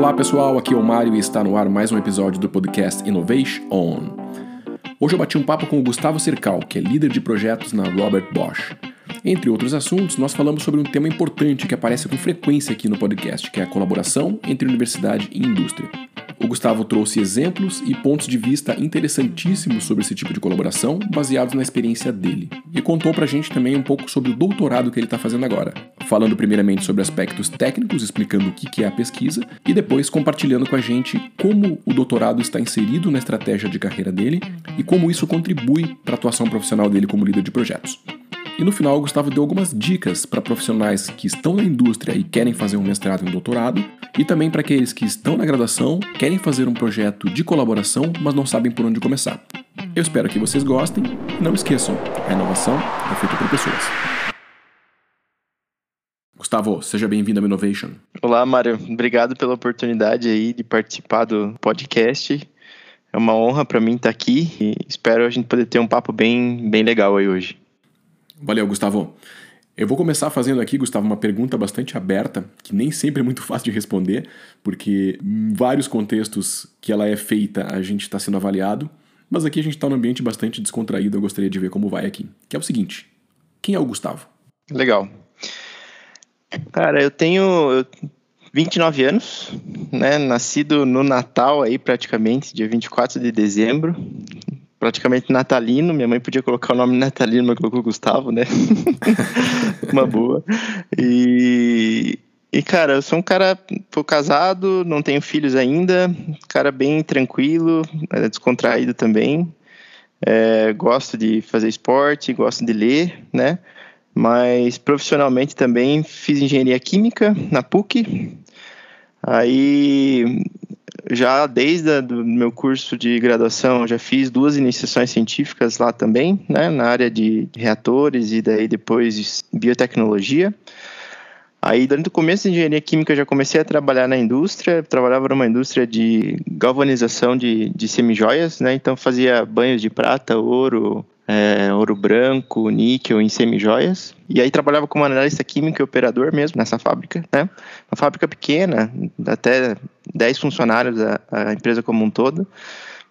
Olá pessoal, aqui é o Mário e está no ar mais um episódio do podcast Innovation On. Hoje eu bati um papo com o Gustavo Cercal, que é líder de projetos na Robert Bosch. Entre outros assuntos, nós falamos sobre um tema importante que aparece com frequência aqui no podcast, que é a colaboração entre universidade e indústria. O Gustavo trouxe exemplos e pontos de vista interessantíssimos sobre esse tipo de colaboração, baseados na experiência dele. E contou pra gente também um pouco sobre o doutorado que ele está fazendo agora, falando primeiramente sobre aspectos técnicos, explicando o que é a pesquisa, e depois compartilhando com a gente como o doutorado está inserido na estratégia de carreira dele e como isso contribui para a atuação profissional dele como líder de projetos. E no final, o Gustavo deu algumas dicas para profissionais que estão na indústria e querem fazer um mestrado e um doutorado, e também para aqueles que estão na graduação, querem fazer um projeto de colaboração, mas não sabem por onde começar. Eu espero que vocês gostem não esqueçam, a inovação é feita por pessoas. Gustavo, seja bem-vindo ao Innovation. Olá, Mário. Obrigado pela oportunidade aí de participar do podcast. É uma honra para mim estar aqui e espero a gente poder ter um papo bem, bem legal aí hoje. Valeu, Gustavo. Eu vou começar fazendo aqui, Gustavo, uma pergunta bastante aberta, que nem sempre é muito fácil de responder, porque em vários contextos que ela é feita a gente está sendo avaliado, mas aqui a gente está num ambiente bastante descontraído, eu gostaria de ver como vai aqui. Que é o seguinte: quem é o Gustavo? Legal. Cara, eu tenho 29 anos, né? Nascido no Natal aí praticamente, dia 24 de dezembro praticamente natalino. Minha mãe podia colocar o nome natalino, mas colocou Gustavo, né? Uma boa. E, e, cara, eu sou um cara, tô casado, não tenho filhos ainda, cara bem tranquilo, é, descontraído também. É, gosto de fazer esporte, gosto de ler, né? Mas profissionalmente também fiz engenharia química na PUC. Aí já desde o meu curso de graduação, já fiz duas iniciações científicas lá também, né, na área de reatores e daí depois biotecnologia. Aí, durante o começo de engenharia química, já comecei a trabalhar na indústria. Trabalhava numa indústria de galvanização de, de semijoias, né? Então, fazia banhos de prata, ouro, é, ouro branco, níquel em semijoias. E aí trabalhava como analista químico e operador mesmo nessa fábrica, né? Uma fábrica pequena, até 10 funcionários a, a empresa como um todo.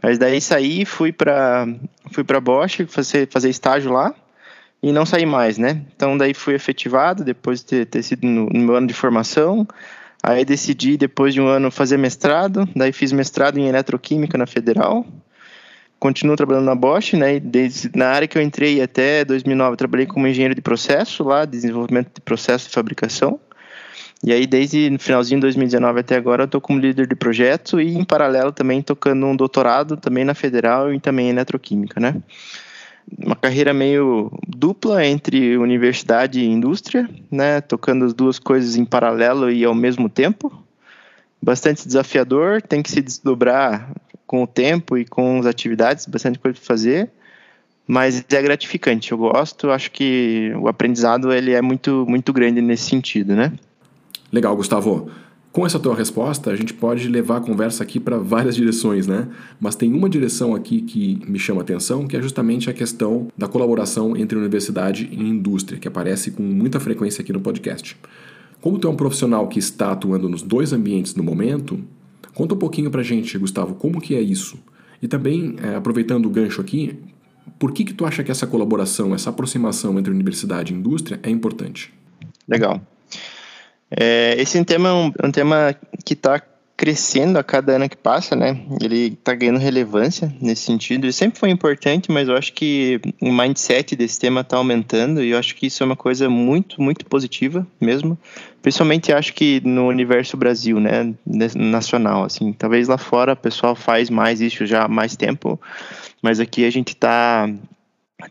Mas daí saí, fui para fui para Bosch fazer fazer estágio lá e não saí mais, né? Então daí fui efetivado depois de ter, ter sido no, no meu ano de formação. Aí decidi depois de um ano fazer mestrado, daí fiz mestrado em eletroquímica na Federal continuo trabalhando na Bosch, né? Desde na área que eu entrei até 2009, trabalhei como engenheiro de processo lá, desenvolvimento de processo de fabricação. E aí, desde no finalzinho de 2019 até agora, eu estou como líder de projeto e, em paralelo, também tocando um doutorado também na Federal e também em eletroquímica, né? Uma carreira meio dupla entre universidade e indústria, né? Tocando as duas coisas em paralelo e ao mesmo tempo. Bastante desafiador, tem que se desdobrar com o tempo e com as atividades, bastante coisa para fazer, mas é gratificante. Eu gosto, acho que o aprendizado ele é muito muito grande nesse sentido, né? Legal, Gustavo. Com essa tua resposta, a gente pode levar a conversa aqui para várias direções, né? Mas tem uma direção aqui que me chama a atenção, que é justamente a questão da colaboração entre universidade e indústria, que aparece com muita frequência aqui no podcast. Como tu é um profissional que está atuando nos dois ambientes no momento, Conta um pouquinho pra gente, Gustavo, como que é isso? E também, é, aproveitando o gancho aqui, por que que tu acha que essa colaboração, essa aproximação entre universidade e indústria é importante? Legal. É, esse tema é um, um tema que está crescendo a cada ano que passa, né? Ele está ganhando relevância nesse sentido. Ele sempre foi importante, mas eu acho que o mindset desse tema está aumentando e eu acho que isso é uma coisa muito, muito positiva mesmo. Principalmente acho que no universo Brasil, né? Nacional, assim. Talvez lá fora o pessoal faz mais isso já há mais tempo, mas aqui a gente está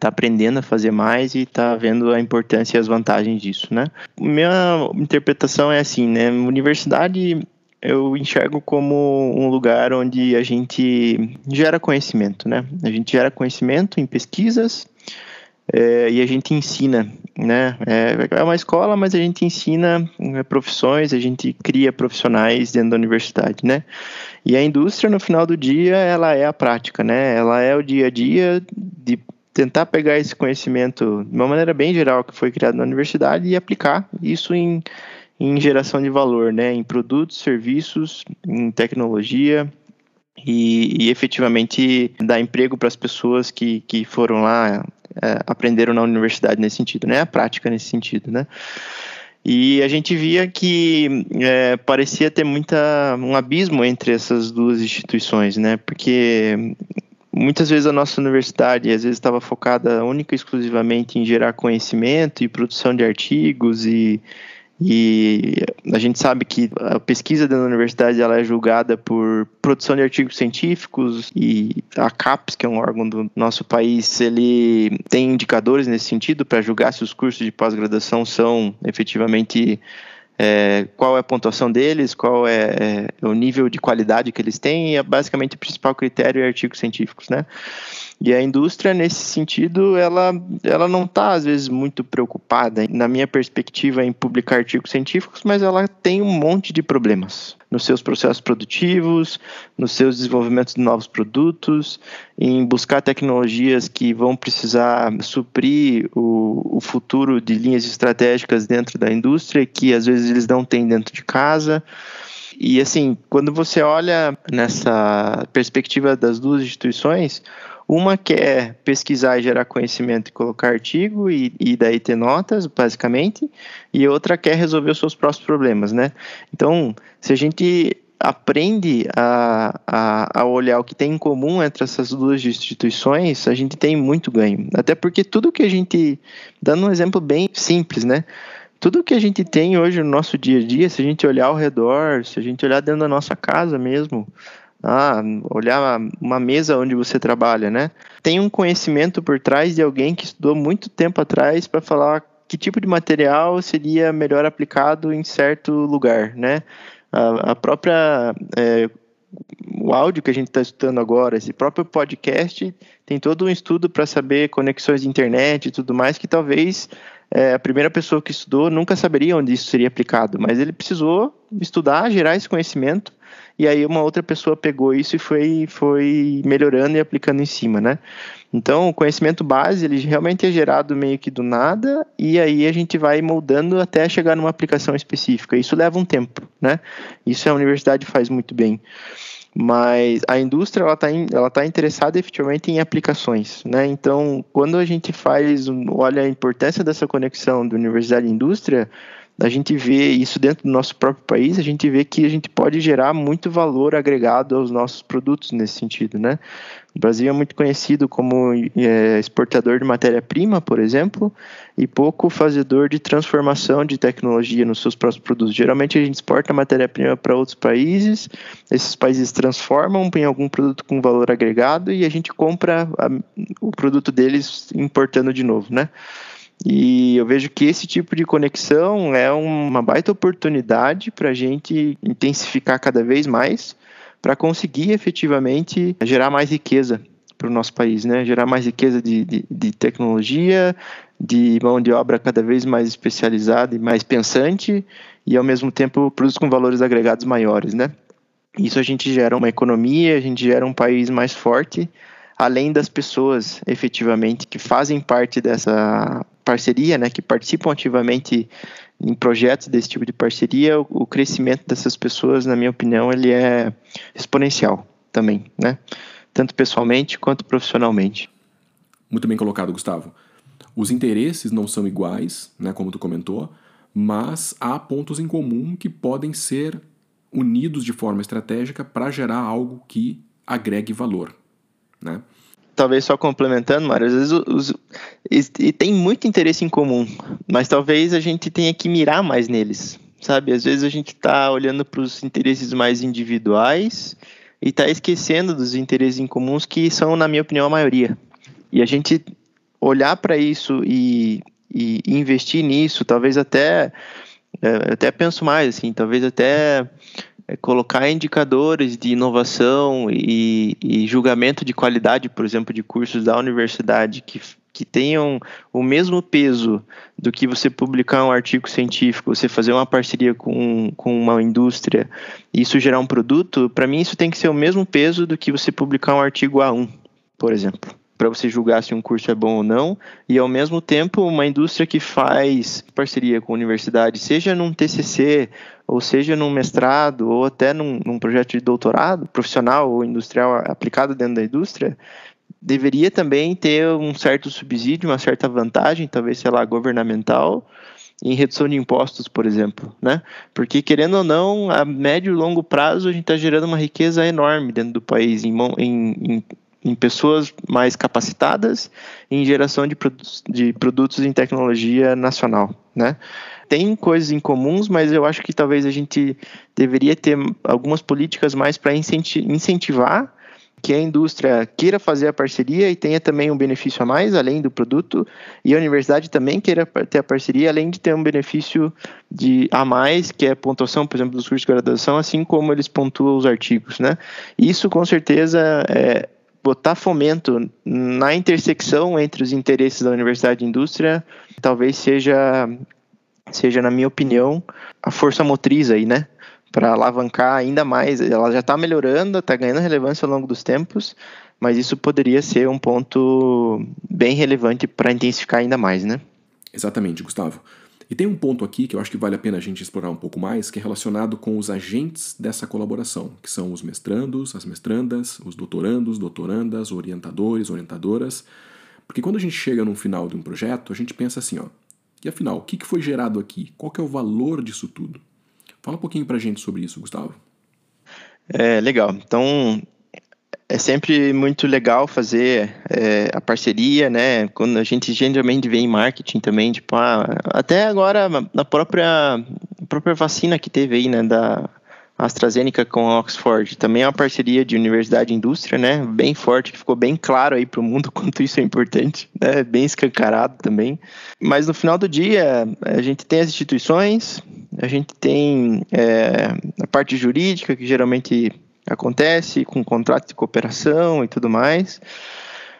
tá aprendendo a fazer mais e tá vendo a importância e as vantagens disso, né? Minha interpretação é assim, né? Universidade eu enxergo como um lugar onde a gente gera conhecimento, né? A gente gera conhecimento em pesquisas é, e a gente ensina, né? É, é uma escola, mas a gente ensina é, profissões, a gente cria profissionais dentro da universidade, né? E a indústria, no final do dia, ela é a prática, né? Ela é o dia a dia de tentar pegar esse conhecimento de uma maneira bem geral que foi criado na universidade e aplicar isso em em geração de valor, né? Em produtos, serviços, em tecnologia e, e efetivamente dar emprego para as pessoas que, que foram lá, é, aprenderam na universidade nesse sentido, né? A prática nesse sentido, né? E a gente via que é, parecia ter muita, um abismo entre essas duas instituições, né? Porque muitas vezes a nossa universidade às vezes estava focada única e exclusivamente em gerar conhecimento e produção de artigos e e a gente sabe que a pesquisa da universidade ela é julgada por produção de artigos científicos e a CAPES, que é um órgão do nosso país, ele tem indicadores nesse sentido para julgar se os cursos de pós-graduação são efetivamente é, qual é a pontuação deles, qual é, é, o nível de qualidade que eles têm, e é basicamente o principal critério é artigos científicos, né? E a indústria, nesse sentido, ela, ela não está, às vezes, muito preocupada, na minha perspectiva, em publicar artigos científicos, mas ela tem um monte de problemas nos seus processos produtivos, nos seus desenvolvimentos de novos produtos, em buscar tecnologias que vão precisar suprir o, o futuro de linhas estratégicas dentro da indústria, que às vezes eles não têm dentro de casa. E assim, quando você olha nessa perspectiva das duas instituições, uma quer pesquisar e gerar conhecimento e colocar artigo e, e daí ter notas, basicamente, e outra quer resolver os seus próprios problemas, né? Então, se a gente aprende a, a, a, olhar o que tem em comum entre essas duas instituições, a gente tem muito ganho. Até porque tudo que a gente, dando um exemplo bem simples, né? Tudo que a gente tem hoje no nosso dia a dia, se a gente olhar ao redor, se a gente olhar dentro da nossa casa mesmo, ah, olhar uma mesa onde você trabalha, né? Tem um conhecimento por trás de alguém que estudou muito tempo atrás para falar que tipo de material seria melhor aplicado em certo lugar, né? A, a própria é, o áudio que a gente está estudando agora, esse próprio podcast, tem todo um estudo para saber conexões de internet e tudo mais que talvez é, a primeira pessoa que estudou nunca saberia onde isso seria aplicado, mas ele precisou estudar, gerar esse conhecimento e aí uma outra pessoa pegou isso e foi, foi melhorando e aplicando em cima, né? Então, o conhecimento base, ele realmente é gerado meio que do nada, e aí a gente vai moldando até chegar numa aplicação específica. Isso leva um tempo, né? Isso a universidade faz muito bem. Mas a indústria, ela está ela tá interessada efetivamente em aplicações, né? Então, quando a gente faz, olha a importância dessa conexão da universidade e indústria, a gente vê isso dentro do nosso próprio país, a gente vê que a gente pode gerar muito valor agregado aos nossos produtos nesse sentido, né? O Brasil é muito conhecido como é, exportador de matéria-prima, por exemplo, e pouco fazedor de transformação de tecnologia nos seus próprios produtos. Geralmente a gente exporta matéria-prima para outros países, esses países transformam em algum produto com valor agregado e a gente compra a, o produto deles importando de novo, né? E eu vejo que esse tipo de conexão é uma baita oportunidade para a gente intensificar cada vez mais para conseguir efetivamente gerar mais riqueza para o nosso país, né? Gerar mais riqueza de, de, de, tecnologia, de mão de obra cada vez mais especializada e mais pensante e ao mesmo tempo produtos com valores agregados maiores, né? Isso a gente gera uma economia, a gente gera um país mais forte, além das pessoas efetivamente que fazem parte dessa parceria, né, que participam ativamente em projetos desse tipo de parceria, o, crescimento dessas pessoas, na minha opinião, ele é exponencial também, né? Tanto pessoalmente quanto profissionalmente. Muito bem colocado, Gustavo. Os interesses não são iguais, né, como tu comentou, mas há pontos em comum que podem ser unidos de forma estratégica para gerar algo que agregue valor, né? Talvez só complementando, Mário, às vezes os, os, e tem muito interesse em comum, mas talvez a gente tenha que mirar mais neles, sabe? Às vezes a gente está olhando para os interesses mais individuais e está esquecendo dos interesses em comuns que são, na minha opinião, a maioria. E a gente olhar para isso e, e, investir nisso, talvez até é, até penso mais assim, talvez até é colocar indicadores de inovação e, e, julgamento de qualidade, por exemplo, de cursos da universidade que, que tenham o mesmo peso do que você publicar um artigo científico, você fazer uma parceria com, com uma indústria e isso gerar um produto, para mim isso tem que ser o mesmo peso do que você publicar um artigo A1, por exemplo. para você julgar se um curso é bom ou não, e ao mesmo tempo uma indústria que faz parceria com a universidade, seja num TCC, ou seja num mestrado, ou até num, num projeto de doutorado profissional ou industrial aplicado dentro da indústria, deveria também ter um certo subsídio, uma certa vantagem, talvez, sei lá, governamental, em redução de impostos, por exemplo, né? Porque querendo ou não, a médio e longo prazo a gente está gerando uma riqueza enorme dentro do país em, em, em, pessoas mais capacitadas, em geração de, produtos, de produtos em tecnologia nacional, né? Tem coisas em comuns, mas eu acho que talvez a gente deveria ter algumas políticas mais para incentivar que a indústria queira fazer a parceria e tenha também um benefício a mais, além do produto, e a universidade também queira ter a parceria, além de ter um benefício de a mais, que é a pontuação, por exemplo, dos cursos de graduação, assim como eles pontuam os artigos, né? Isso, com certeza, é botar fomento na intersecção entre os interesses da universidade e indústria, talvez seja, seja, na minha opinião, a força motriz aí, né? para alavancar ainda mais. Ela já está melhorando, está ganhando relevância ao longo dos tempos, mas isso poderia ser um ponto bem relevante para intensificar ainda mais, né? Exatamente, Gustavo. E tem um ponto aqui que eu acho que vale a pena a gente explorar um pouco mais, que é relacionado com os agentes dessa colaboração, que são os mestrandos, as mestrandas, os doutorandos, doutorandas, orientadores, orientadoras. Porque quando a gente chega no final de um projeto, a gente pensa assim, ó, e afinal, o que foi gerado aqui? Qual é o valor disso tudo? Fala um pouquinho para a gente sobre isso, Gustavo. É, legal. Então, é sempre muito legal fazer é, a parceria, né? Quando a gente geralmente vê em marketing também, tipo, ah, até agora na própria, própria vacina que teve aí, né, da AstraZeneca com a Oxford, também é uma parceria de universidade e indústria, né? Bem forte, que ficou bem claro aí para o mundo quanto isso é importante, né? Bem escancarado também. Mas no final do dia, a gente tem as instituições, a gente tem é, a parte jurídica, que geralmente acontece com contrato de cooperação e tudo mais.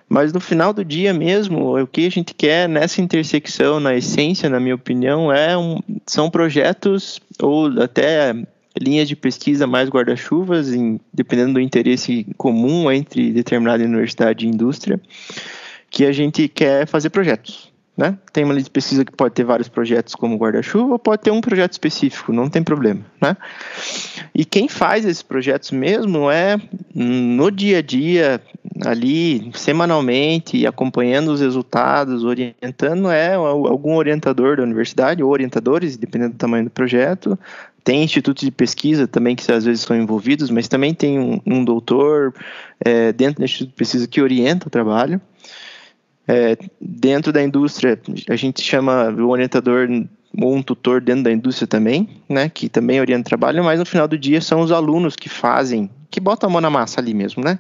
Mas no final do dia mesmo, o que a gente quer nessa intersecção, na essência, na minha opinião, é um, são projetos ou até linhas de pesquisa mais guarda-chuvas, dependendo do interesse comum entre determinada universidade e indústria, que a gente quer fazer projetos. Né? Tem uma linha de pesquisa que pode ter vários projetos como guarda-chuva, ou pode ter um projeto específico, não tem problema. Né? E quem faz esses projetos mesmo é no dia a dia, ali, semanalmente, acompanhando os resultados, orientando, é algum orientador da universidade, ou orientadores, dependendo do tamanho do projeto. Tem institutos de pesquisa também que às vezes estão envolvidos, mas também tem um, um doutor é, dentro do instituto de pesquisa que orienta o trabalho. É, dentro da indústria, a gente chama o orientador ou um tutor dentro da indústria também, né, que também orienta o trabalho, mas no final do dia são os alunos que fazem, que botam a mão na massa ali mesmo, né?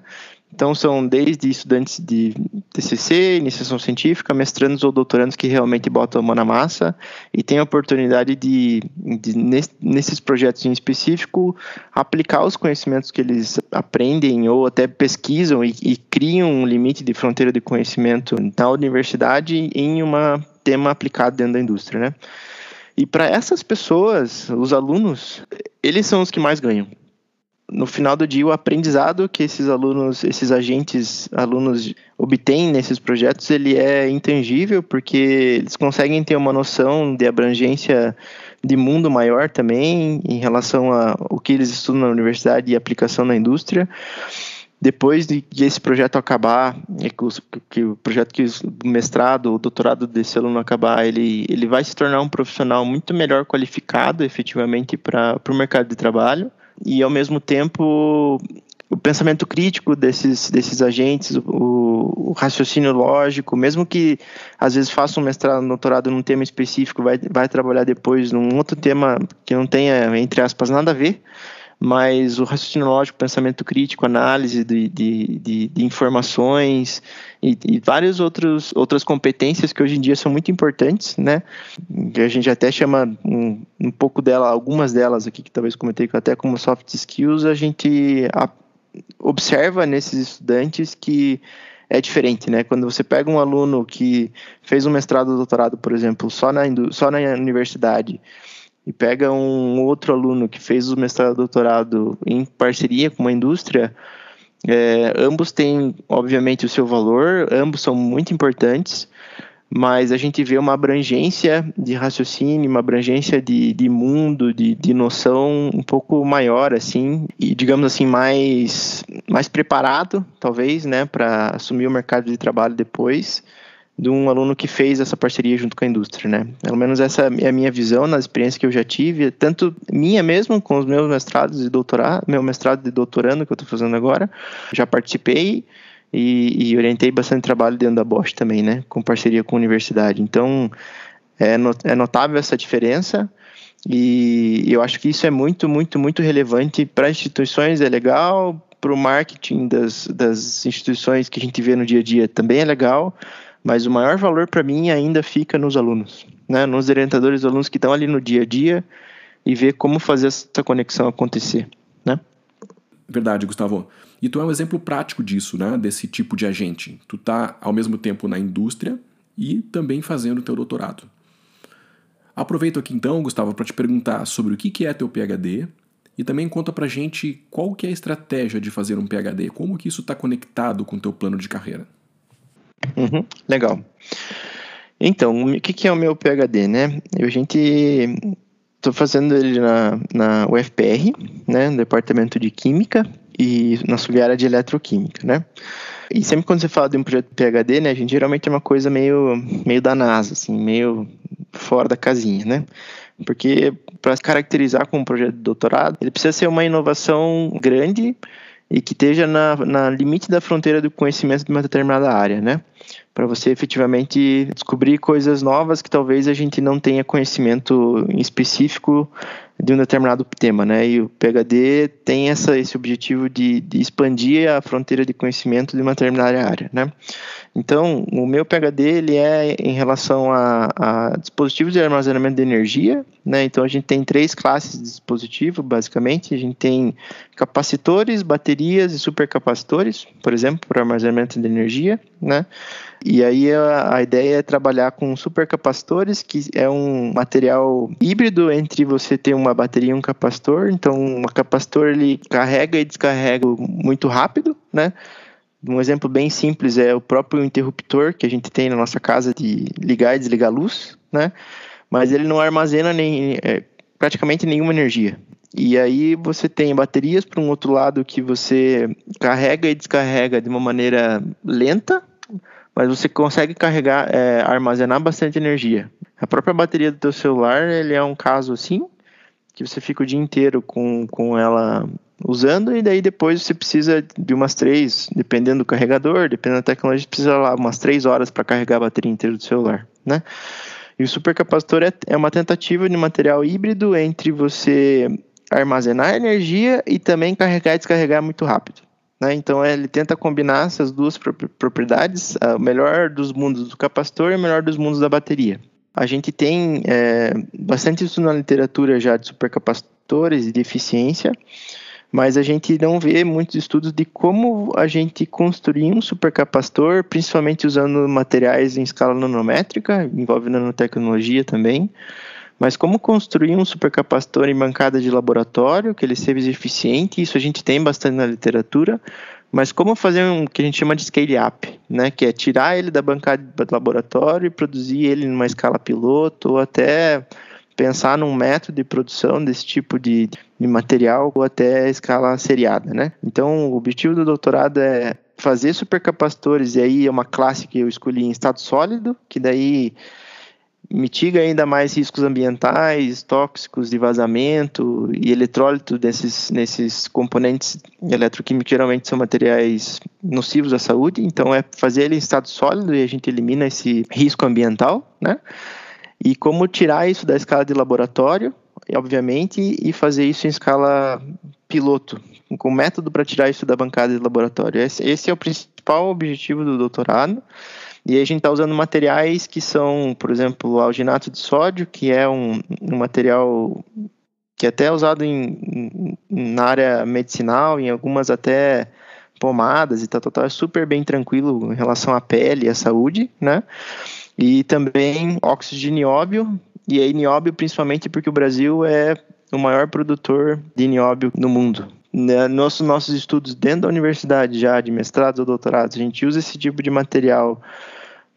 Então são desde estudantes de TCC, iniciação científica, mestrandos ou doutorandos que realmente botam a mão na massa e têm a oportunidade de, de nesses projetos em específico, aplicar os conhecimentos que eles aprendem ou até pesquisam e, e criam um limite de fronteira de conhecimento na universidade em um tema aplicado dentro da indústria, né? E para essas pessoas, os alunos, eles são os que mais ganham no final do dia, o aprendizado que esses alunos, esses agentes, alunos obtêm nesses projetos, ele é intangível, porque eles conseguem ter uma noção de abrangência de mundo maior também, em relação ao que eles estudam na universidade e aplicação na indústria. Depois de, esse projeto acabar, que, o projeto que o mestrado, o doutorado desse aluno acabar, ele, ele vai se tornar um profissional muito melhor qualificado efetivamente para o mercado de trabalho e ao mesmo tempo o pensamento crítico desses, desses agentes, o, o, raciocínio lógico, mesmo que às vezes faça um mestrado, um doutorado num tema específico, vai, vai trabalhar depois num outro tema que não tenha, entre aspas, nada a ver, mas o raciocínio lógico, pensamento crítico, análise de, de, de, de informações e, e várias outros, outras competências que hoje em dia são muito importantes, né? A gente até chama um, um pouco dela, algumas delas aqui que talvez comentei até como soft skills, a gente a, observa nesses estudantes que é diferente, né? Quando você pega um aluno que fez um mestrado ou doutorado, por exemplo, só na, só na universidade, e pega um outro aluno que fez o mestrado doutorado em parceria com uma indústria, É, ambos têm, obviamente, o seu valor, ambos são muito importantes, mas a gente vê uma abrangência de raciocínio, uma abrangência de, de mundo, de, de noção um pouco maior, assim, e digamos assim, mais, mais preparado, talvez, né, para assumir o mercado de trabalho depois de um aluno que fez essa parceria junto com a indústria, né? Pelo menos essa é a minha visão nas experiências que eu já tive, tanto minha mesmo com os meus mestrados e doutorado, meu mestrado de doutorando que eu estou fazendo agora, já participei e, e, orientei bastante trabalho dentro da Bosch também, né? Com parceria com a universidade. Então, é, not, é notável essa diferença e eu acho que isso é muito, muito, muito relevante para instituições, é legal, para o marketing das, das instituições que a gente vê no dia a dia também é legal, mas o maior valor para mim ainda fica nos alunos, né? nos orientadores alunos que estão ali no dia a dia e ver como fazer essa conexão acontecer. Né? Verdade, Gustavo. E tu é um exemplo prático disso, né? desse tipo de agente. Tu está ao mesmo tempo na indústria e também fazendo teu doutorado. Aproveito aqui então, Gustavo, para te perguntar sobre o que é teu PhD e também conta para gente qual que é a estratégia de fazer um PhD, como que isso está conectado com teu plano de carreira. Uhum, legal. Então, o que, que é o meu PhD, né? A gente estou fazendo ele na, na UFPR, né, no departamento de Química e na sua área de Eletroquímica, né? E sempre quando você fala de um projeto PhD, né, a gente geralmente é uma coisa meio, meio da NASA, assim, meio fora da casinha, né? Porque para caracterizar como um projeto de doutorado, ele precisa ser uma inovação grande e que esteja na, na limite da fronteira do conhecimento de uma determinada área, né? Para você efetivamente descobrir coisas novas que talvez a gente não tenha conhecimento específico de um determinado tema, né? E o PhD tem essa, esse objetivo de, de expandir a fronteira de conhecimento de uma determinada área, né? Então, o meu PhD ele é em relação a, a, dispositivos de armazenamento de energia, né? Então a gente tem três classes de dispositivo, basicamente. A gente tem capacitores, baterias e supercapacitores, por exemplo, para armazenamento de energia, né? E aí a, a ideia é trabalhar com supercapacitores, que é um material híbrido entre você ter uma bateria e um capacitor. Então, um capacitor ele carrega e descarrega muito rápido, né? Um exemplo bem simples é o próprio interruptor que a gente tem na nossa casa de ligar e desligar a luz, né? Mas ele não armazena nem, é, praticamente nenhuma energia. E aí você tem baterias para um outro lado que você carrega e descarrega de uma maneira lenta, mas você consegue carregar, é, armazenar bastante energia. A própria bateria do teu celular, ele é um caso assim, que você fica o dia inteiro com, com ela usando e daí depois você precisa de umas três, dependendo do carregador, dependendo da tecnologia, precisa lá umas três horas para carregar a bateria inteira do celular, né? E o supercapacitor é, é uma tentativa de material híbrido entre você armazenar energia e também carregar e descarregar muito rápido. Né? Então ele tenta combinar essas duas propriedades, o melhor dos mundos do capacitor e o melhor dos mundos da bateria. A gente tem é, bastante isso na literatura já de supercapacitores e de eficiência, mas a gente não vê muitos estudos de como a gente construir um supercapacitor, principalmente usando materiais em escala nanométrica, envolve nanotecnologia também, mas como construir um supercapacitor em bancada de laboratório, que ele seja eficiente, isso a gente tem bastante na literatura, mas como fazer um que a gente chama de scale up, né, que é tirar ele da bancada de laboratório e produzir ele numa escala piloto ou até pensar num método de produção desse tipo de, de material ou até escala seriada, né? Então, o objetivo do doutorado é fazer supercapacitores, e aí é uma classe que eu escolhi em estado sólido, que daí mitiga ainda mais riscos ambientais, tóxicos de vazamento e eletrólito desses, nesses componentes eletroquímicos geralmente são materiais nocivos à saúde, então é fazer ele em estado sólido e a gente elimina esse risco ambiental, né? E como tirar isso da escala de laboratório, obviamente, e fazer isso em escala piloto, com método para tirar isso da bancada de laboratório. Esse, esse é o principal objetivo do doutorado. E aí a gente está usando materiais que são, por exemplo, o alginato de sódio, que é um, um material que é até usado em, na área medicinal, em algumas até pomadas e tal, tal, tal, é super bem tranquilo em relação à pele e à saúde, né? E também óxido de nióbio, e aí nióbio principalmente porque o Brasil é o maior produtor de nióbio no mundo. né, nossos, nossos estudos dentro da universidade já, de mestrados ou doutorados, a gente usa esse tipo de material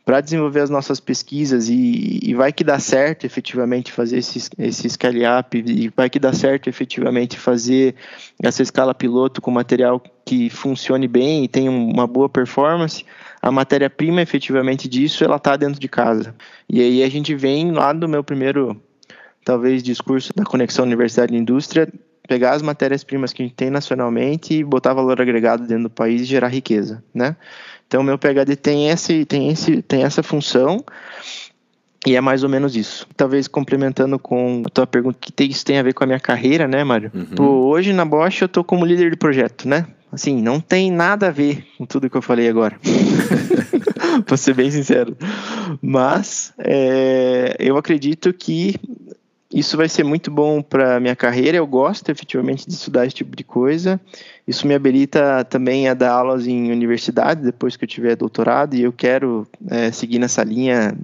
para desenvolver as nossas pesquisas e, e, vai que dá certo efetivamente fazer esse, esse scale-up e vai que dá certo efetivamente fazer essa escala piloto com material que funcione bem e tenha uma boa performance, a matéria-prima efetivamente disso ela está dentro de casa. E aí a gente vem lá do meu primeiro, talvez, discurso da conexão universidade e indústria, pegar as matérias-primas que a gente tem nacionalmente e botar valor agregado dentro do país e gerar riqueza, né? Então, meu PhD tem, esse, tem, esse, tem essa função e é mais ou menos isso. Talvez complementando com a tua pergunta, que isso tem a ver com a minha carreira, né, Mário? Uhum. Pô, hoje na Bosch eu tô como líder de projeto, né? Assim, não tem nada a ver com tudo que eu falei agora. pra ser bem sincero. Mas é, eu acredito que isso vai ser muito bom para minha carreira. Eu gosto efetivamente de estudar esse tipo de coisa. Isso me habilita também a dar aulas em universidade depois que eu tiver doutorado e eu quero é, seguir nessa linha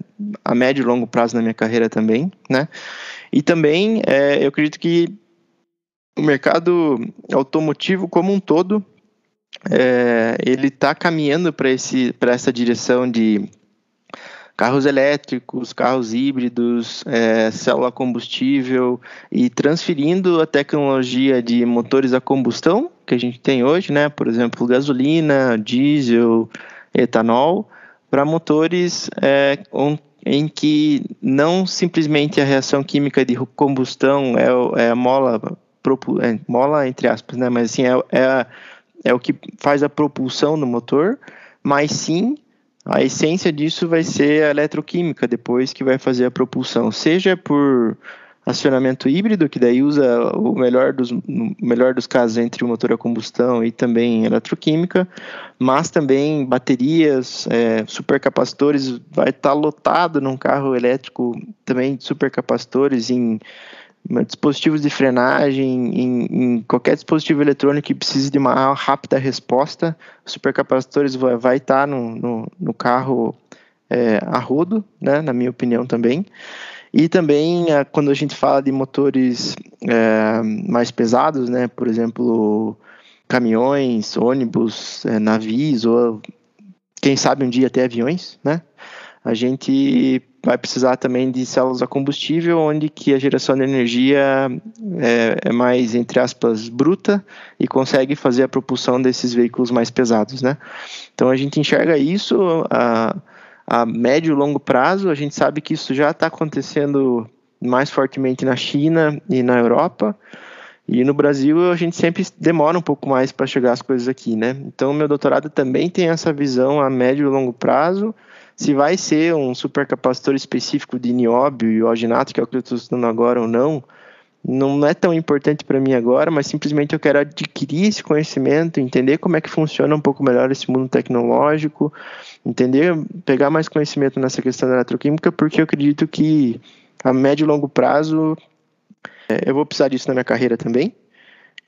a médio e longo prazo na minha carreira também, né? E também é, eu acredito que o mercado automotivo como um todo é, ele está caminhando para essa direção de carros elétricos, carros híbridos, é, célula combustível e transferindo a tecnologia de motores a combustão que a gente tem hoje, né, por exemplo, gasolina, diesel, etanol, para motores é, um, em que não simplesmente a reação química de combustão é, é a mola, é, mola entre aspas, né, mas assim é, é, é o que faz a propulsão do motor, mas sim a essência disso vai ser a eletroquímica depois que vai fazer a propulsão, seja por acionamento híbrido, que daí usa o melhor dos, melhor dos casos entre o motor a combustão e também eletroquímica, mas também baterias, é, supercapacitores, vai estar tá lotado num carro elétrico também de supercapacitores em dispositivos de frenagem, em, em, qualquer dispositivo eletrônico que precise de uma rápida resposta, supercapacitores vai, estar tá no, no, no carro é, a rodo, né, na minha opinião também. E também é, quando a gente fala de motores é, mais pesados, né, por exemplo, caminhões, ônibus, é, navios ou quem sabe um dia até aviões, né? A gente vai precisar também de células a combustível, onde que a geração de energia é, é, mais, entre aspas, bruta e consegue fazer a propulsão desses veículos mais pesados, né? Então a gente enxerga isso a, a médio e longo prazo, a gente sabe que isso já está acontecendo mais fortemente na China e na Europa, e no Brasil a gente sempre demora um pouco mais para chegar as coisas aqui, né? Então meu doutorado também tem essa visão a médio e longo prazo, se vai ser um supercapacitor específico de nióbio e oginato, que é o que eu estou estudando agora ou não, não é tão importante para mim agora, mas simplesmente eu quero adquirir esse conhecimento, entender como é que funciona um pouco melhor esse mundo tecnológico, entender, pegar mais conhecimento nessa questão da eletroquímica, porque eu acredito que a médio e longo prazo é, eu vou precisar disso na minha carreira também.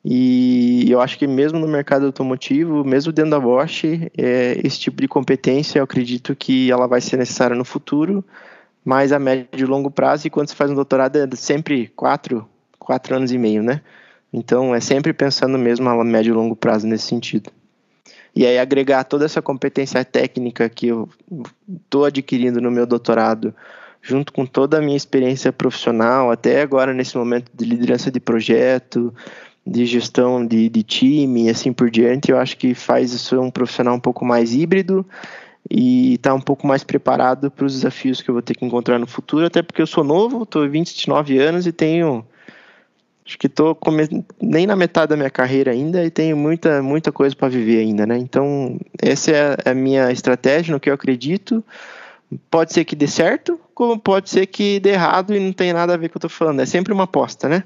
E eu acho que mesmo no mercado automotivo, mesmo dentro da Bosch, é, esse tipo de competência eu acredito que ela vai ser necessária no futuro, mas a médio e longo prazo, e quando você faz um doutorado é sempre quatro, quatro anos e meio, né? Então é sempre pensando mesmo a médio e longo prazo nesse sentido. E aí agregar toda essa competência técnica que eu estou adquirindo no meu doutorado, junto com toda a minha experiência profissional, até agora nesse momento de liderança de projeto, de gestão de, de time e assim por diante, eu acho que faz isso um profissional um pouco mais híbrido e está um pouco mais preparado para os desafios que eu vou ter que encontrar no futuro, até porque eu sou novo, estou 29 anos e tenho acho que estou nem na metade da minha carreira ainda e tenho muita muita coisa para viver ainda, né? Então essa é a minha estratégia no que eu acredito. Pode ser que dê certo, como pode ser que dê errado e não tem nada a ver com o que eu estou falando. É sempre uma aposta, né?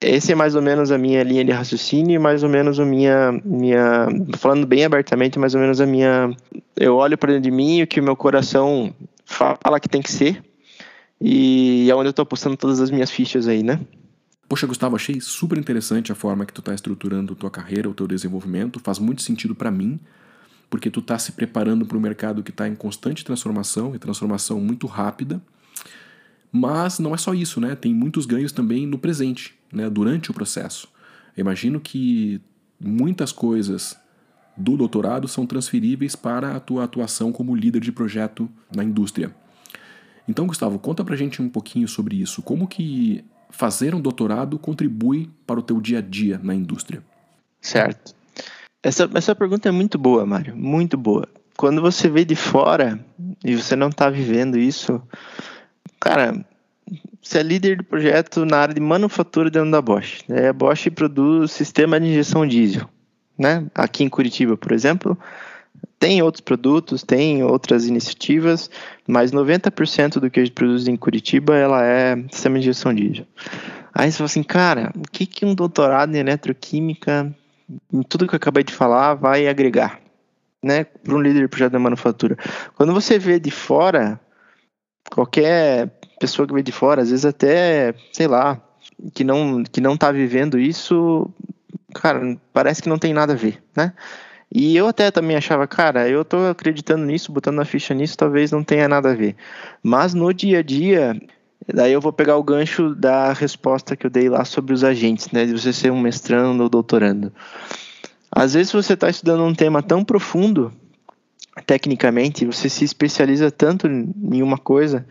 Esse é mais ou menos a minha linha de raciocínio, mais ou menos a minha, minha, falando bem abertamente, mais ou menos a minha, eu olho para dentro de mim o que o meu coração fala que tem que ser e é onde eu estou postando todas as minhas fichas aí, né? Poxa, Gustavo, achei super interessante a forma que tu está estruturando tua carreira, o teu desenvolvimento, faz muito sentido para mim, porque tu está se preparando para um mercado que está em constante transformação e transformação muito rápida. Mas não é só isso, né? Tem muitos ganhos também no presente, né? Durante o processo. Eu imagino que muitas coisas do doutorado são transferíveis para a tua atuação como líder de projeto na indústria. Então, Gustavo, conta pra gente um pouquinho sobre isso. Como que fazer um doutorado contribui para o teu dia a dia na indústria? Certo. Essa, essa pergunta é muito boa, Mário, muito boa. Quando você vê de fora e você não está vivendo isso, cara, você é líder de projeto na área de manufatura dentro da Bosch. Né? A Bosch produz sistema de injeção diesel. Né? Aqui em Curitiba, por exemplo, tem outros produtos, tem outras iniciativas, mas 90% do que a gente produz em Curitiba ela é sistema de injeção diesel. Aí você fala assim, cara, o que, que um doutorado em eletroquímica, em tudo que eu acabei de falar, vai agregar? Né, para um líder de projeto de manufatura. Quando você vê de fora, qualquer pessoa que vê de fora, às vezes até, sei lá, que não que não está vivendo isso, cara, parece que não tem nada a ver, né? E eu até também achava, cara, eu tô acreditando nisso, botando a ficha nisso, talvez não tenha nada a ver. Mas no dia a dia, daí eu vou pegar o gancho da resposta que eu dei lá sobre os agentes, né? De você ser um mestrando ou doutorando. Às vezes você está estudando um tema tão profundo, tecnicamente, você se especializa tanto em uma coisa,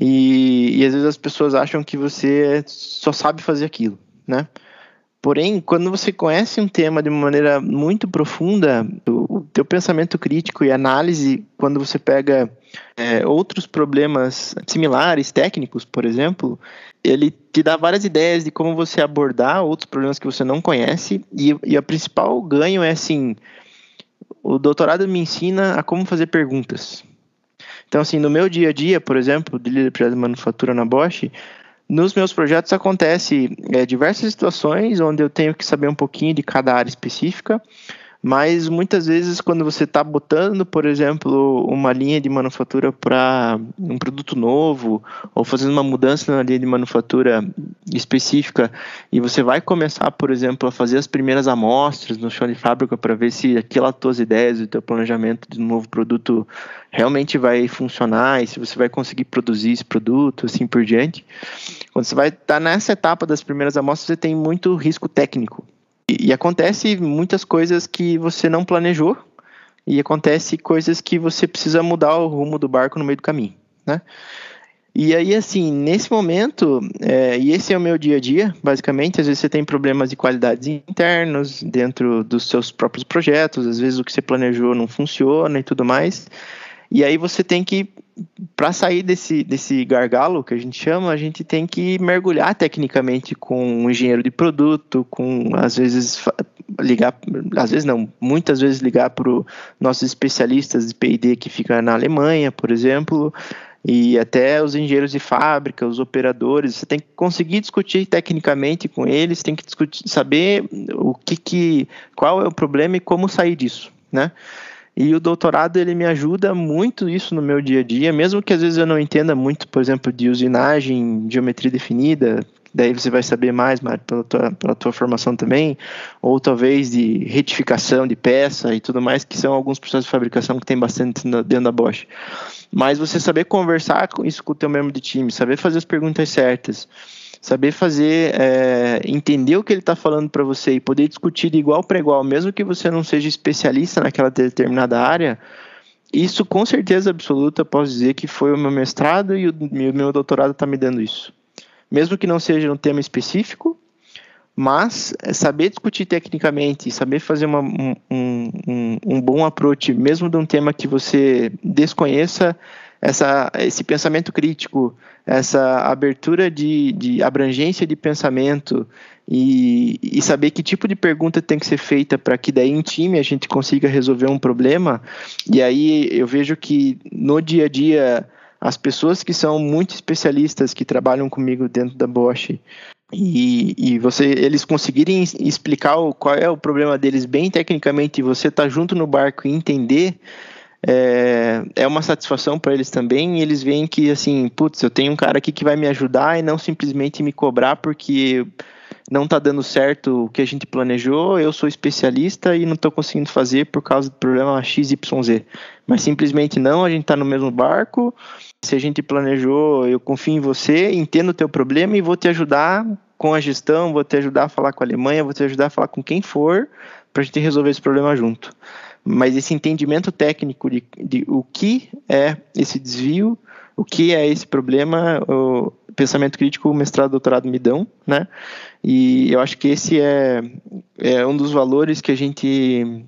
e, e às vezes as pessoas acham que você só sabe fazer aquilo, né? Porém, quando você conhece um tema de uma maneira muito profunda, o, teu pensamento crítico e análise, quando você pega é, outros problemas similares, técnicos, por exemplo, ele te dá várias ideias de como você abordar outros problemas que você não conhece. E, e a principal ganho é assim: o doutorado me ensina a como fazer perguntas. Então, assim, no meu dia a dia, por exemplo, de líder de manufatura na Bosch, nos meus projetos acontece é, diversas situações onde eu tenho que saber um pouquinho de cada área específica, mas muitas vezes quando você está botando, por exemplo, uma linha de manufatura para um produto novo ou fazendo uma mudança na linha de manufatura específica e você vai começar, por exemplo, a fazer as primeiras amostras no chão de fábrica para ver se aquelas tuas ideias e teu planejamento de um novo produto realmente vai funcionar e se você vai conseguir produzir esse produto, assim por diante. Quando você vai estar tá nessa etapa das primeiras amostras, você tem muito risco técnico e, acontece muitas coisas que você não planejou e acontece coisas que você precisa mudar o rumo do barco no meio do caminho, né? E aí, assim, nesse momento, é, e esse é o meu dia a dia, basicamente, às vezes você tem problemas de qualidades internos dentro dos seus próprios projetos, às vezes o que você planejou não funciona e tudo mais. E aí você tem que, para sair desse, desse gargalo que a gente chama, a gente tem que mergulhar tecnicamente com um engenheiro de produto, com às vezes ligar, às vezes não, muitas vezes ligar para os nossos especialistas de P&D que fica na Alemanha, por exemplo, e até os engenheiros de fábrica, os operadores, você tem que conseguir discutir tecnicamente com eles, tem que discutir, saber o que, que qual é o problema e como sair disso, né? E o doutorado ele me ajuda muito isso no meu dia a dia, mesmo que às vezes eu não entenda muito, por exemplo, de usinagem, geometria definida, daí você vai saber mais, Mário, pela tua, pela tua formação também, ou talvez de retificação de peça e tudo mais, que são alguns processos de fabricação que tem bastante dentro da Bosch. Mas você saber conversar com isso com o teu membro de time, saber fazer as perguntas certas, saber fazer, é, entender o que ele está falando para você e poder discutir de igual para igual, mesmo que você não seja especialista naquela determinada área, isso com certeza absoluta posso dizer que foi o meu mestrado e o meu doutorado está me dando isso. Mesmo que não seja um tema específico, mas saber discutir tecnicamente, saber fazer uma, um, um, um bom approach, mesmo de um tema que você desconheça, essa, esse pensamento crítico, essa abertura de, de abrangência de pensamento e, e, saber que tipo de pergunta tem que ser feita para que daí em time a gente consiga resolver um problema. E aí eu vejo que no dia a dia as pessoas que são muito especialistas que trabalham comigo dentro da Bosch e, e você eles conseguirem explicar o, qual é o problema deles bem tecnicamente e você tá junto no barco e entender é, é uma satisfação para eles também. E eles veem que, assim, putz, eu tenho um cara aqui que vai me ajudar e não simplesmente me cobrar porque não está dando certo o que a gente planejou, eu sou especialista e não estou conseguindo fazer por causa do problema XYZ. Mas simplesmente não, a gente está no mesmo barco. Se a gente planejou, eu confio em você, entendo o teu problema e vou te ajudar com a gestão, vou te ajudar a falar com a Alemanha, vou te ajudar a falar com quem for para a gente resolver esse problema junto. Mas esse entendimento técnico de, de o que é esse desvio, o que é esse problema, o pensamento crítico, o mestrado, doutorado me dão, né? E eu acho que esse é, é um dos valores que a gente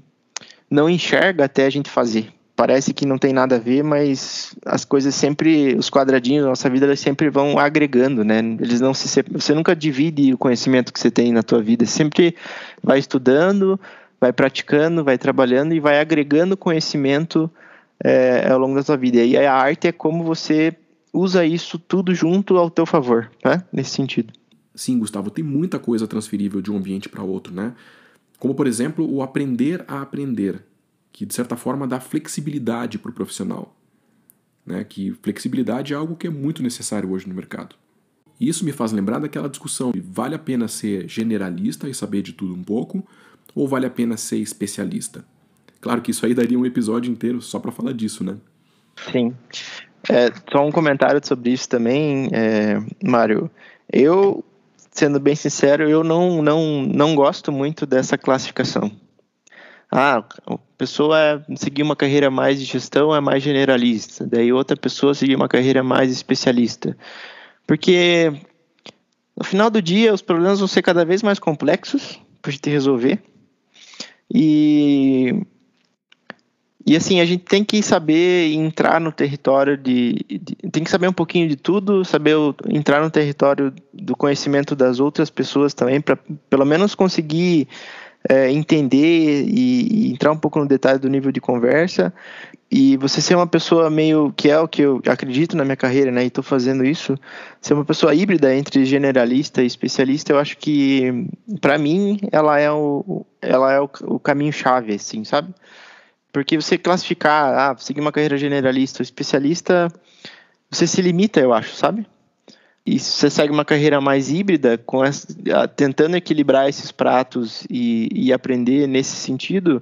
não enxerga até a gente fazer. Parece que não tem nada a ver, mas as coisas sempre, os quadradinhos da nossa vida, sempre vão agregando, né? Eles não se você nunca divide o conhecimento que você tem na tua vida, sempre vai estudando, vai praticando, vai trabalhando e vai agregando conhecimento é, ao longo da sua vida. E a arte é como você usa isso tudo junto ao teu favor, né? Nesse sentido. Sim, Gustavo, tem muita coisa transferível de um ambiente para outro, né? Como, por exemplo, o aprender a aprender, que de certa forma dá flexibilidade para o profissional. Né? Que flexibilidade é algo que é muito necessário hoje no mercado. E isso me faz lembrar daquela discussão: vale a pena ser generalista e saber de tudo um pouco, ou vale a pena ser especialista? Claro que isso aí daria um episódio inteiro só para falar disso, né? Sim. É, só um comentário sobre isso também, é, Mário. Eu, sendo bem sincero, eu não, não, não gosto muito dessa classificação. Ah, a pessoa é, seguir uma carreira mais de gestão é mais generalista, daí outra pessoa seguir uma carreira mais especialista. Porque no final do dia os problemas vão ser cada vez mais complexos para a gente resolver. E e assim, a gente tem que saber entrar no território de, de, Tem que saber um pouquinho de tudo, saber o, entrar no território do conhecimento das outras pessoas também, para pelo menos conseguir é, entender e, e, entrar um pouco no detalhe do nível de conversa. E você ser uma pessoa meio. que é o que eu acredito na minha carreira, né? E estou fazendo isso. Ser uma pessoa híbrida entre generalista e especialista, eu acho que, para mim, ela é o, ela é o, o caminho-chave, assim, sabe? Porque você classificar, ah, seguir uma carreira generalista ou especialista, você se limita, eu acho, sabe? E se você segue uma carreira mais híbrida, com essa, tentando equilibrar esses pratos e, e, aprender nesse sentido,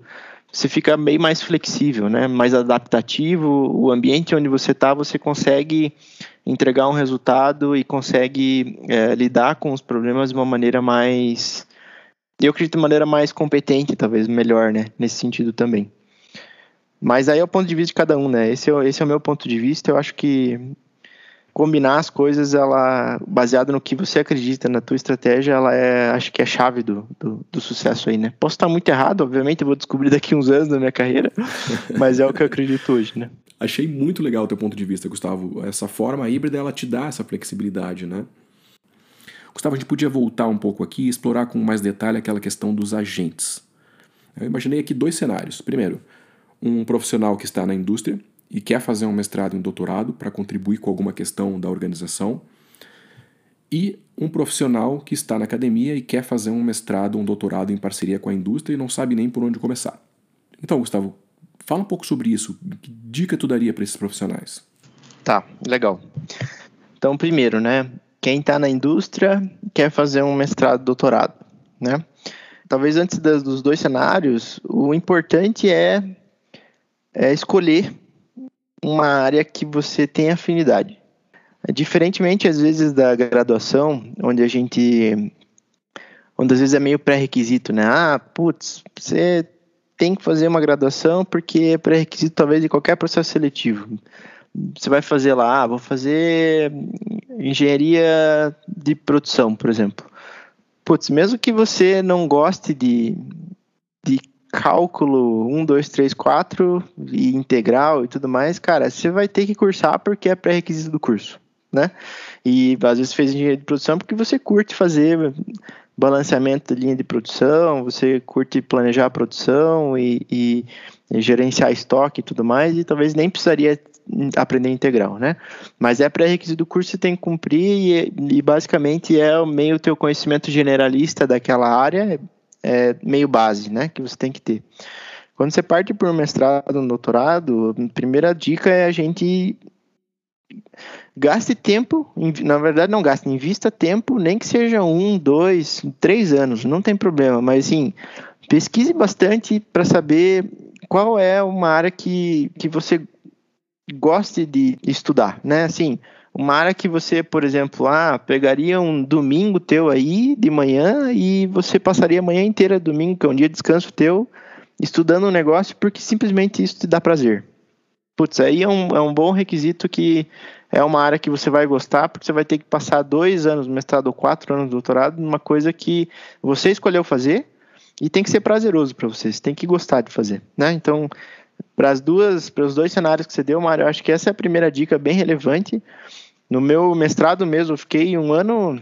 você fica meio mais flexível, né? mais adaptativo. O ambiente onde você está, você consegue entregar um resultado e consegue é, lidar com os problemas de uma maneira mais. Eu acredito de maneira mais competente, talvez melhor, né? Nesse sentido também. Mas aí é o ponto de vista de cada um, né? Esse é, esse é o meu ponto de vista. Eu acho que combinar as coisas, ela baseado no que você acredita na tua estratégia, ela é, acho que é a chave do, do, do, sucesso aí, né? Posso estar muito errado, obviamente, eu vou descobrir daqui uns anos na minha carreira, mas é o que eu acredito hoje, né? Achei muito legal o teu ponto de vista, Gustavo. Essa forma híbrida, ela te dá essa flexibilidade, né? Gustavo, a gente podia voltar um pouco aqui e explorar com mais detalhe aquela questão dos agentes. Eu imaginei aqui dois cenários. Primeiro, um profissional que está na indústria e quer fazer um mestrado e um doutorado para contribuir com alguma questão da organização, e um profissional que está na academia e quer fazer um mestrado, um doutorado em parceria com a indústria e não sabe nem por onde começar. Então, Gustavo, fala um pouco sobre isso. Que dica tu daria para esses profissionais? Tá, legal. Então, primeiro, né, quem está na indústria quer fazer um mestrado, doutorado, né? Talvez antes dos dois cenários, o importante é é escolher uma área que você tem afinidade. Diferentemente, às vezes, da graduação, onde a gente. onde às vezes é meio pré-requisito, né? Ah, putz, você tem que fazer uma graduação porque é pré-requisito, talvez, de qualquer processo seletivo. Você vai fazer lá, ah, vou fazer engenharia de produção, por exemplo. Putz, mesmo que você não goste de, de cálculo 1, 2, 3, 4 e integral e tudo mais, cara, você vai ter que cursar porque é pré-requisito do curso, né? E às vezes fez engenharia de produção porque você curte fazer balanceamento de linha de produção, você curte planejar a produção e, e, e gerenciar estoque e tudo mais, e talvez nem precisaria aprender integral, né? Mas é pré-requisito do curso, você tem que cumprir e, e basicamente é meio o teu conhecimento generalista daquela área, é, meio base, né, que você tem que ter. Quando você parte para um mestrado, um doutorado, a primeira dica é a gente gaste tempo, na verdade não gaste, invista tempo, nem que seja um, dois, três anos, não tem problema, mas assim, pesquise bastante para saber qual é uma área que, que você goste de estudar, né? Assim, uma área que você, por exemplo, ah, pegaria um domingo teu aí de manhã e você passaria a manhã inteira domingo, que é um dia de descanso teu, estudando um negócio porque simplesmente isso te dá prazer. Putz, aí é um, é um bom requisito que é uma área que você vai gostar, porque você vai ter que passar dois anos no mestrado ou quatro anos no doutorado numa coisa que você escolheu fazer e tem que ser prazeroso para você, você tem que gostar de fazer, né? Então, para as duas, para os dois cenários que você deu, Mário, eu acho que essa é a primeira dica bem relevante. No meu mestrado mesmo, eu fiquei um ano,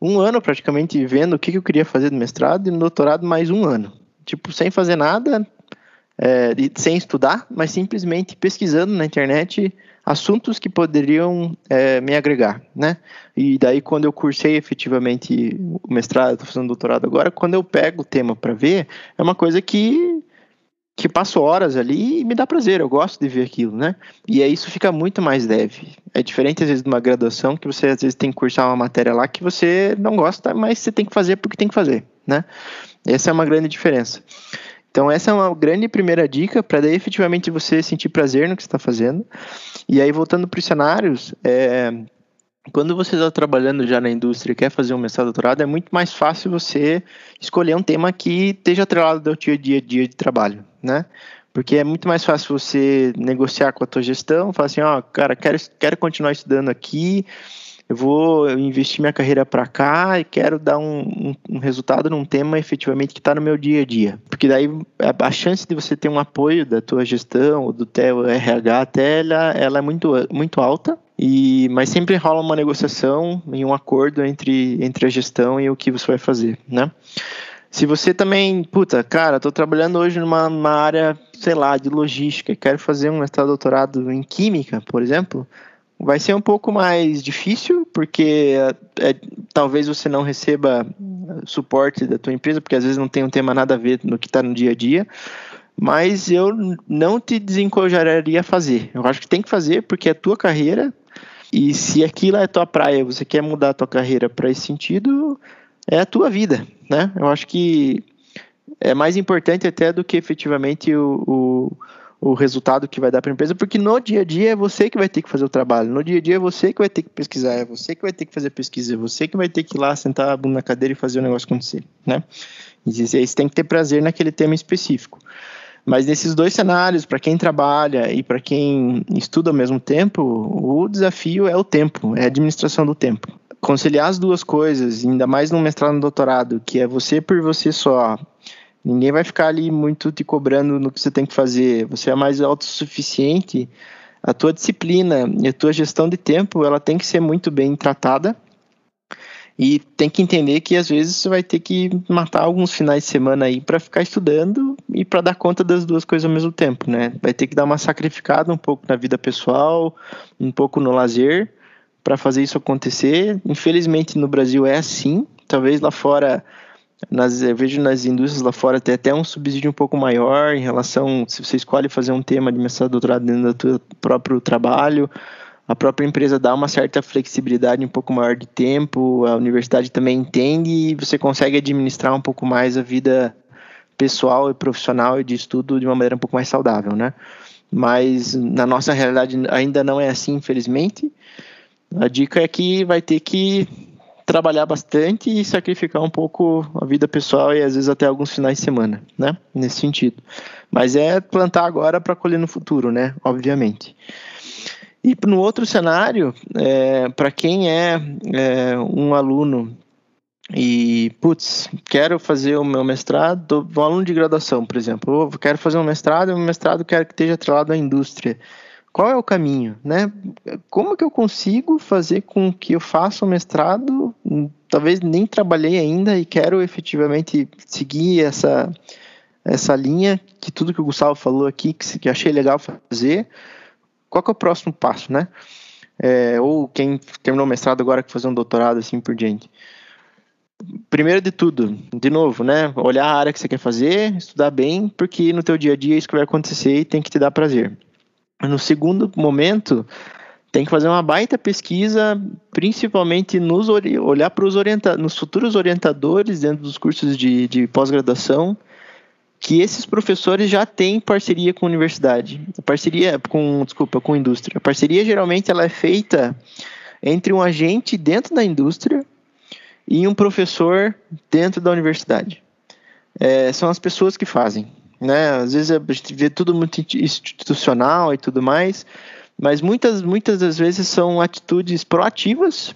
um ano praticamente vendo o que eu queria fazer no mestrado e no doutorado mais um ano, tipo sem fazer nada, é, sem estudar, mas simplesmente pesquisando na internet assuntos que poderiam é, me agregar, né? E daí quando eu cursei efetivamente o mestrado, estou fazendo doutorado agora, quando eu pego o tema para ver, é uma coisa que que passo horas ali e me dá prazer, eu gosto de ver aquilo, né? E aí isso fica muito mais leve. É diferente às vezes de uma graduação que você às vezes tem que cursar uma matéria lá que você não gosta, mas você tem que fazer porque tem que fazer, né? Essa é uma grande diferença. Então, essa é uma grande primeira dica para daí efetivamente você sentir prazer no que está fazendo. E aí, voltando para os cenários, é, quando você está trabalhando já na indústria e quer fazer um mestrado doutorado, é muito mais fácil você escolher um tema que esteja atrelado ao dia a dia de trabalho, né? Porque é muito mais fácil você negociar com a tua gestão, falar assim, ó, oh, cara, quero, quero continuar estudando aqui, eu vou investir minha carreira para cá e quero dar um, um, um, resultado num tema efetivamente que está no meu dia a dia. Porque daí a, chance de você ter um apoio da tua gestão ou do teu RH até ela, ela é muito, muito alta. E, mas sempre rola uma negociação e um acordo entre, entre a gestão e o que você vai fazer, né? Se você também, puta, cara, tô trabalhando hoje numa, numa área, sei lá, de logística quero fazer um mestrado doutorado em química, por exemplo, vai ser um pouco mais difícil, porque é, é, talvez você não receba suporte da tua empresa, porque às vezes não tem um tema nada a ver no que está no dia a dia. Mas eu não te desencorajaria a fazer. Eu acho que tem que fazer porque é a tua carreira. E se aquilo é tua praia, você quer mudar a tua carreira para esse sentido, é a tua vida, né? Eu acho que é mais importante até do que efetivamente o, o o resultado que vai dar para a empresa, porque no dia a dia é você que vai ter que fazer o trabalho, no dia a dia é você que vai ter que pesquisar, é você que vai ter que fazer pesquisa, é você que vai ter que ir lá sentar a bunda na cadeira e fazer o negócio acontecer, né? E você tem que ter prazer naquele tema específico. Mas nesses dois cenários, para quem trabalha e para quem estuda ao mesmo tempo, o desafio é o tempo, é a administração do tempo. Conciliar as duas coisas, ainda mais no mestrado no doutorado, que é você por você só, Ninguém vai ficar ali muito te cobrando no que você tem que fazer. Você é mais autossuficiente. A tua disciplina e a tua gestão de tempo, ela tem que ser muito bem tratada. E tem que entender que às vezes você vai ter que matar alguns finais de semana aí para ficar estudando e para dar conta das duas coisas ao mesmo tempo, né? Vai ter que dar uma sacrificada um pouco na vida pessoal, um pouco no lazer para fazer isso acontecer. Infelizmente no Brasil é assim. Talvez lá fora nas, eu vejo nas indústrias lá fora tem até um subsídio um pouco maior em relação se você escolhe fazer um tema de mestrado doutorado dentro do seu próprio trabalho a própria empresa dá uma certa flexibilidade um pouco maior de tempo a universidade também entende e você consegue administrar um pouco mais a vida pessoal e profissional e de estudo de uma maneira um pouco mais saudável né mas na nossa realidade ainda não é assim infelizmente a dica é que vai ter que trabalhar bastante e sacrificar um pouco a vida pessoal e às vezes até alguns finais de semana, né? Nesse sentido. Mas é plantar agora para colher no futuro, né? Obviamente. E no outro cenário, é, para quem é, é, um aluno e, putz, quero fazer o meu mestrado, um aluno de graduação, por exemplo, quero fazer um mestrado, e o mestrado quero que esteja atrelado à indústria qual é o caminho, né? Como que eu consigo fazer com que eu faça um mestrado? Talvez nem trabalhei ainda e quero efetivamente seguir essa essa linha que tudo que o Gustavo falou aqui que, que achei legal fazer. Qual que é o próximo passo, né? É, ou quem terminou o mestrado agora que fazer um doutorado assim por diante. Primeiro de tudo, de novo, né? Olhar a área que você quer fazer, estudar bem, porque no teu dia a dia isso que vai acontecer e tem que te dar prazer. No segundo momento, tem que fazer uma baita pesquisa, principalmente nos olhar para os nos futuros orientadores dentro dos cursos de, de pós-graduação, que esses professores já têm parceria com a universidade, parceria com, desculpa, com a indústria. A parceria geralmente ela é feita entre um agente dentro da indústria e um professor dentro da universidade. É, são as pessoas que fazem, né? Às vezes a gente vê tudo muito institucional e tudo mais, mas muitas, muitas das vezes são atitudes proativas,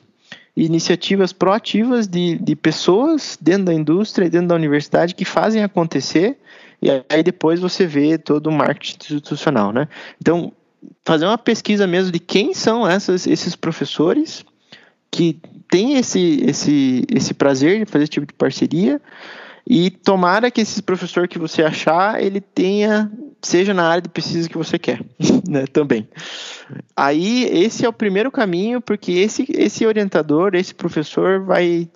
iniciativas proativas de, de pessoas dentro da indústria e dentro da universidade que fazem acontecer e aí depois você vê todo o marketing institucional, né? Então, fazer uma pesquisa mesmo de quem são essas, esses professores que têm esse, esse, esse prazer de fazer esse tipo de parceria e tomara que esse professor que você achar, ele tenha seja na área de pesquisa que você quer, né, também. Aí esse é o primeiro caminho, porque esse esse orientador, esse professor vai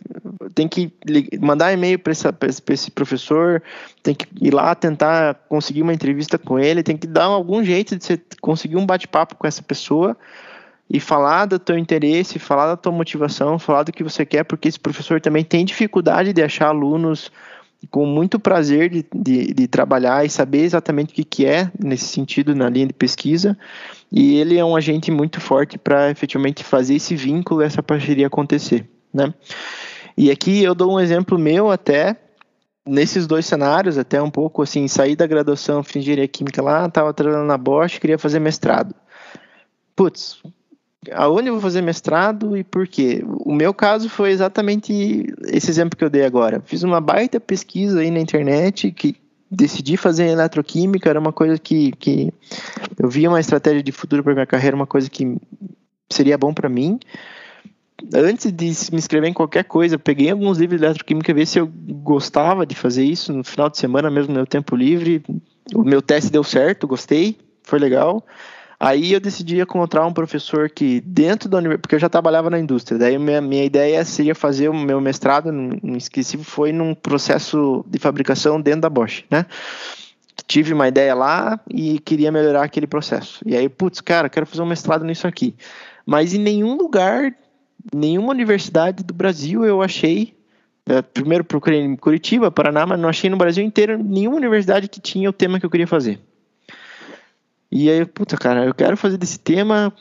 tem que mandar e-mail para esse professor, tem que ir lá tentar conseguir uma entrevista com ele, tem que dar algum jeito de você conseguir um bate-papo com essa pessoa e falar do teu interesse, falar da tua motivação, falar do que você quer, porque esse professor também tem dificuldade de achar alunos com muito prazer de, de, de, trabalhar e saber exatamente o que, que é nesse sentido na linha de pesquisa. E ele é um agente muito forte para efetivamente fazer esse vínculo, essa parceria acontecer. Né? E aqui eu dou um exemplo meu até nesses dois cenários, até um pouco assim, saí da graduação em engenharia química lá, estava trabalhando na Bosch, queria fazer mestrado. Putz, aonde eu vou fazer mestrado e por quê? O meu caso foi exatamente esse exemplo que eu dei agora. Fiz uma baita pesquisa aí na internet que decidi fazer eletroquímica, era uma coisa que, que eu via uma estratégia de futuro para minha carreira, uma coisa que seria bom para mim. Antes de me inscrever em qualquer coisa, peguei alguns livros de eletroquímica, ver se eu gostava de fazer isso no final de semana, mesmo no meu tempo livre. O meu teste deu certo, gostei, foi legal. Aí eu decidi encontrar um professor que dentro da universidade, porque eu já trabalhava na indústria, daí minha, minha ideia seria fazer o meu mestrado, não esqueci, foi num processo de fabricação dentro da Bosch, né? Tive uma ideia lá e queria melhorar aquele processo. E aí, putz, cara, quero fazer um mestrado nisso aqui. Mas em nenhum lugar, nenhuma universidade do Brasil eu achei é, primeiro procurei em Curitiba, Paraná, mas não achei no Brasil inteiro nenhuma universidade que tinha o tema que eu queria fazer. E aí, puta, cara, eu quero fazer desse tema,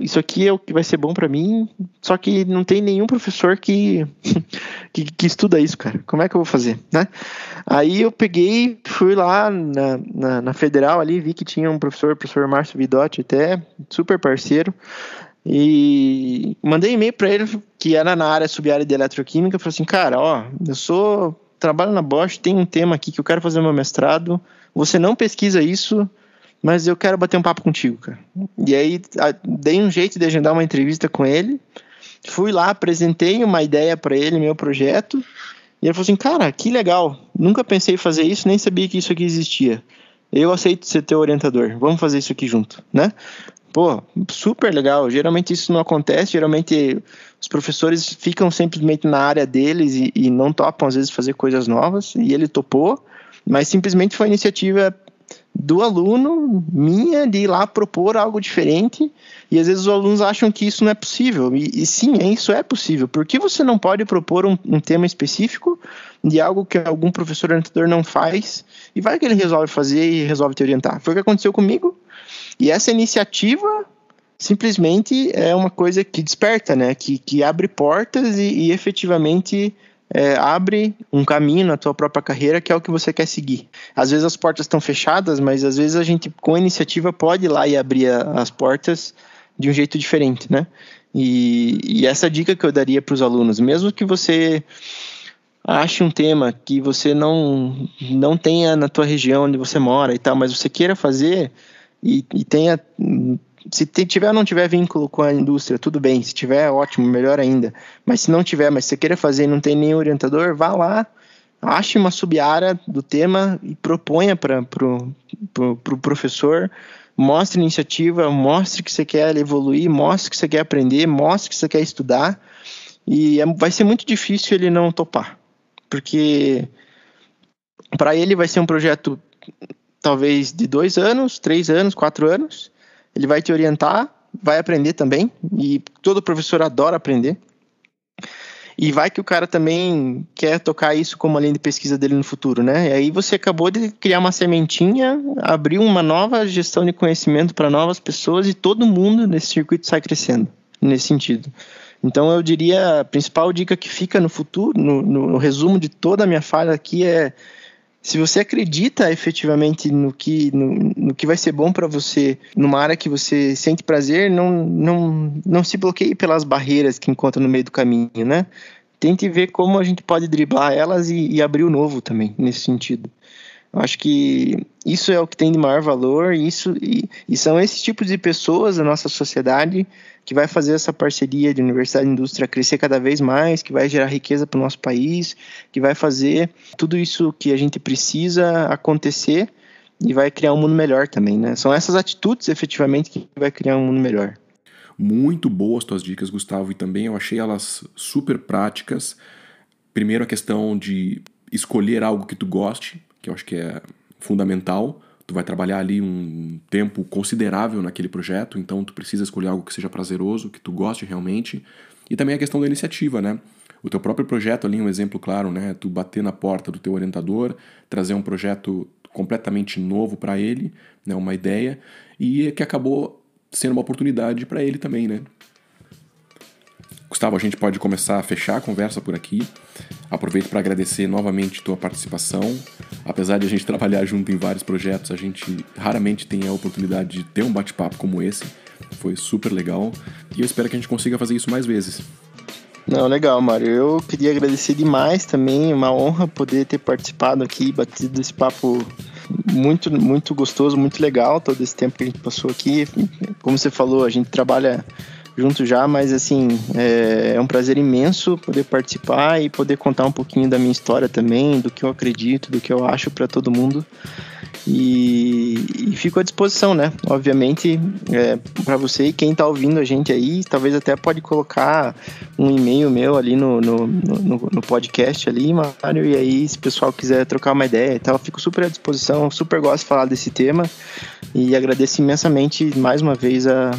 isso aqui é o que vai ser bom para mim, só que não tem nenhum professor que, que, que, estuda isso, cara. Como é que eu vou fazer, né? Aí eu peguei, fui lá na, na, na Federal ali, vi que tinha um professor, o professor Márcio Vidotti, até super parceiro, e mandei e-mail para ele, que era na área subárea de eletroquímica, falei assim, cara, ó, eu sou, trabalho na Bosch, tem um tema aqui que eu quero fazer meu mestrado, você não pesquisa isso mas eu quero bater um papo contigo, cara. E aí dei um jeito de agendar uma entrevista com ele. Fui lá, apresentei uma ideia para ele, meu projeto. E ele falou assim: Cara, que legal. Nunca pensei em fazer isso, nem sabia que isso aqui existia. Eu aceito ser teu orientador. Vamos fazer isso aqui junto, né? Pô, super legal. Geralmente isso não acontece. Geralmente os professores ficam simplesmente na área deles e, e não topam, às vezes, fazer coisas novas. E ele topou. Mas simplesmente foi iniciativa do aluno, minha, de ir lá propor algo diferente. E às vezes os alunos acham que isso não é possível. E, e sim, é, isso é possível. Por que você não pode propor um, um, tema específico de algo que algum professor orientador não faz? E vai que ele resolve fazer e resolve te orientar. Foi o que aconteceu comigo. E essa iniciativa simplesmente é uma coisa que desperta, né? Que, que abre portas e, e efetivamente é, abre um caminho na tua própria carreira que é o que você quer seguir. Às vezes as portas estão fechadas, mas às vezes a gente, com a iniciativa, pode ir lá e abrir a, as portas de um jeito diferente, né? E, e essa dica que eu daria para os alunos, mesmo que você ache um tema que você não, não tenha na tua região onde você mora e tal, mas você queira fazer e, e tenha se tiver ou não tiver vínculo com a indústria, tudo bem. Se tiver, ótimo, melhor ainda. Mas se não tiver, mas você queira fazer e não tem nenhum orientador, vá lá, ache uma sub-área do tema e proponha para o pro, pro, pro professor. Mostre iniciativa, mostre que você quer evoluir, mostre que você quer aprender, mostre que você quer estudar. E é, vai ser muito difícil ele não topar. Porque para ele vai ser um projeto talvez de dois anos, três anos, quatro anos ele vai te orientar, vai aprender também, e todo professor adora aprender. E vai que o cara também quer tocar isso como linha de pesquisa dele no futuro, né? E aí você acabou de criar uma sementinha, abriu uma nova gestão de conhecimento para novas pessoas e todo mundo nesse circuito sai crescendo nesse sentido. Então eu diria a principal dica que fica no futuro, no, no resumo de toda a minha fala aqui é se você acredita efetivamente no que, no, no que vai ser bom para você, numa área que você sente prazer, não, não, não se bloqueie pelas barreiras que encontra no meio do caminho, né? Tente ver como a gente pode driblar elas e, e abrir o novo também, nesse sentido. Eu acho que isso é o que tem de maior valor, isso, e, e são esses tipos de pessoas da nossa sociedade que vai fazer essa parceria de universidade e indústria crescer cada vez mais, que vai gerar riqueza para o nosso país, que vai fazer tudo isso que a gente precisa acontecer e vai criar um mundo melhor também, né? São essas atitudes efetivamente que vai criar um mundo melhor. Muito boas tuas dicas, Gustavo, e também eu achei elas super práticas. Primeiro a questão de escolher algo que tu goste, que eu acho que é fundamental tu vai trabalhar ali um tempo considerável naquele projeto, então tu precisa escolher algo que seja prazeroso, que tu goste realmente. E também a questão da iniciativa, né? O teu próprio projeto ali, um exemplo claro, né? Tu bater na porta do teu orientador, trazer um projeto completamente novo para ele, né? Uma ideia e que acabou sendo uma oportunidade para ele também, né? Gustavo, a gente pode começar a fechar a conversa por aqui. Aproveito para agradecer novamente tua participação. Apesar de a gente trabalhar junto em vários projetos, a gente raramente tem a oportunidade de ter um bate-papo como esse. Foi super legal e eu espero que a gente consiga fazer isso mais vezes. Não, legal, Mário. Eu queria agradecer demais também, uma honra poder ter participado aqui, batido esse papo muito, muito gostoso, muito legal todo esse tempo que a gente passou aqui. Como você falou, a gente trabalha junto já, mas assim, é, é, um prazer imenso poder participar e poder contar um pouquinho da minha história também, do que eu acredito, do que eu acho para todo mundo. E, e, fico à disposição, né? Obviamente, é, para você e quem está ouvindo a gente aí, talvez até pode colocar um e-mail meu ali no, no, no, no podcast ali, Mário, e aí se o pessoal quiser trocar uma ideia e tal, fico super à disposição, super gosto de falar desse tema e agradeço imensamente mais uma vez a,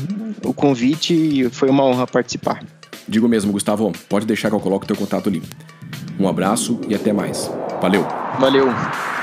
o convite e foi uma honra participar. Digo mesmo, Gustavo, pode deixar que eu coloque o teu contato ali. Um abraço e até mais. Valeu! Valeu!